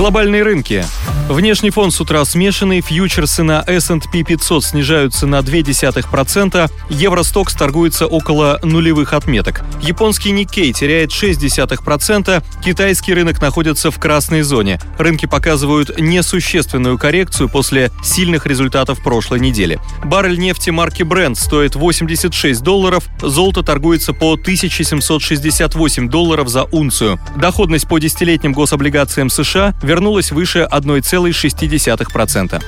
Глобальные рынки. Внешний фон с утра смешанный, фьючерсы на S&P 500 снижаются на 0,2%, Евростокс торгуется около нулевых отметок. Японский Никкей теряет 0,6%, китайский рынок находится в красной зоне. Рынки показывают несущественную коррекцию после сильных результатов прошлой недели. Баррель нефти марки Brent стоит 86 долларов, золото торгуется по 1768 долларов за унцию. Доходность по десятилетним гособлигациям США вернулась выше 1,5 0,6%.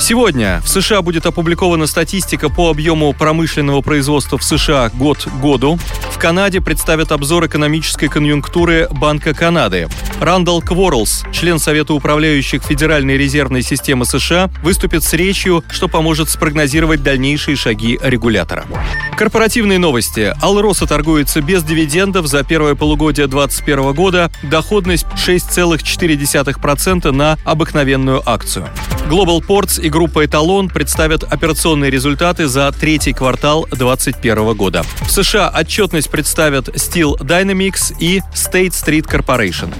Сегодня в США будет опубликована статистика по объему промышленного производства в США год к году. Канаде представят обзор экономической конъюнктуры Банка Канады. Рандall Кворлс, член Совета управляющих Федеральной резервной системы США, выступит с речью, что поможет спрогнозировать дальнейшие шаги регулятора. Корпоративные новости. Алроса торгуется без дивидендов за первое полугодие 2021 года. Доходность 6,4% на обыкновенную акцию. Global Ports и группа Эталон представят операционные результаты за третий квартал 2021 года. В США отчетность представят Steel Dynamics и State Street Corporation.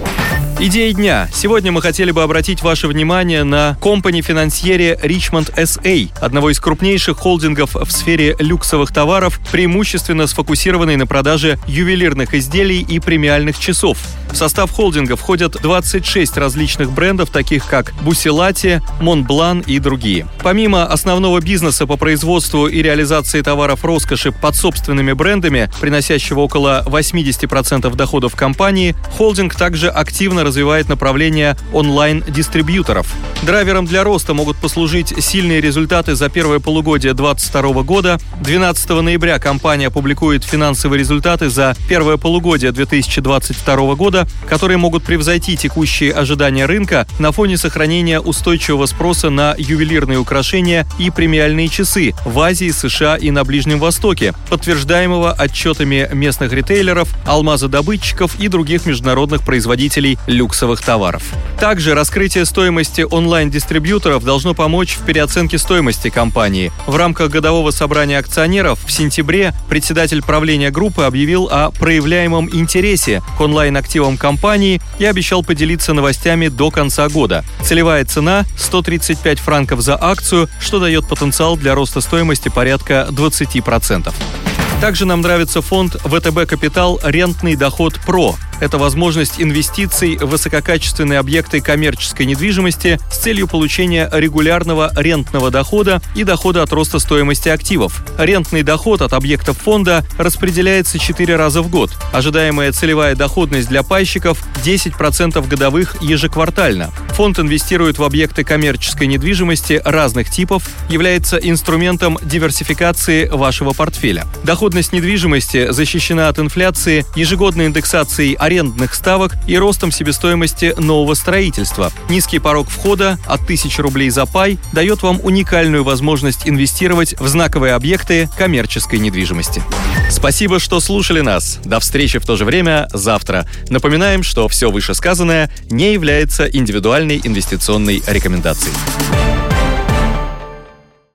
Идея дня. Сегодня мы хотели бы обратить ваше внимание на компани-финансьере Richmond SA, одного из крупнейших холдингов в сфере люксовых товаров, преимущественно сфокусированный на продаже ювелирных изделий и премиальных часов. В состав холдинга входят 26 различных брендов, таких как Бусилати, Монблан и другие. Помимо основного бизнеса по производству и реализации товаров роскоши под собственными брендами, приносящего около 80% доходов компании, холдинг также активно развивает направление онлайн-дистрибьюторов. Драйвером для роста могут послужить сильные результаты за первое полугодие 2022 года. 12 ноября компания опубликует финансовые результаты за первое полугодие 2022 года, которые могут превзойти текущие ожидания рынка на фоне сохранения устойчивого спроса на ювелирные украшения и премиальные часы в Азии, США и на Ближнем Востоке, подтверждаемого отчетами местных ритейлеров, алмазодобытчиков и других международных производителей люксовых товаров. Также раскрытие стоимости онлайн-дистрибьюторов должно помочь в переоценке стоимости компании. В рамках годового собрания акционеров в сентябре председатель правления группы объявил о проявляемом интересе к онлайн-активам компании и обещал поделиться новостями до конца года. Целевая цена – 135 франков за акцию, что дает потенциал для роста стоимости порядка 20%. Также нам нравится фонд ВТБ Капитал «Рентный доход ПРО». Это возможность инвестиций в высококачественные объекты коммерческой недвижимости с целью получения регулярного рентного дохода и дохода от роста стоимости активов. Рентный доход от объектов фонда распределяется 4 раза в год. Ожидаемая целевая доходность для пайщиков 10% годовых ежеквартально. Фонд инвестирует в объекты коммерческой недвижимости разных типов, является инструментом диверсификации вашего портфеля. Доходность недвижимости защищена от инфляции, ежегодной индексацией арендных ставок и ростом себестоимости нового строительства. Низкий порог входа от 1000 рублей за пай дает вам уникальную возможность инвестировать в знаковые объекты коммерческой недвижимости. Спасибо, что слушали нас. До встречи в то же время завтра. Напоминаем, что все вышесказанное не является индивидуальной инвестиционной рекомендацией.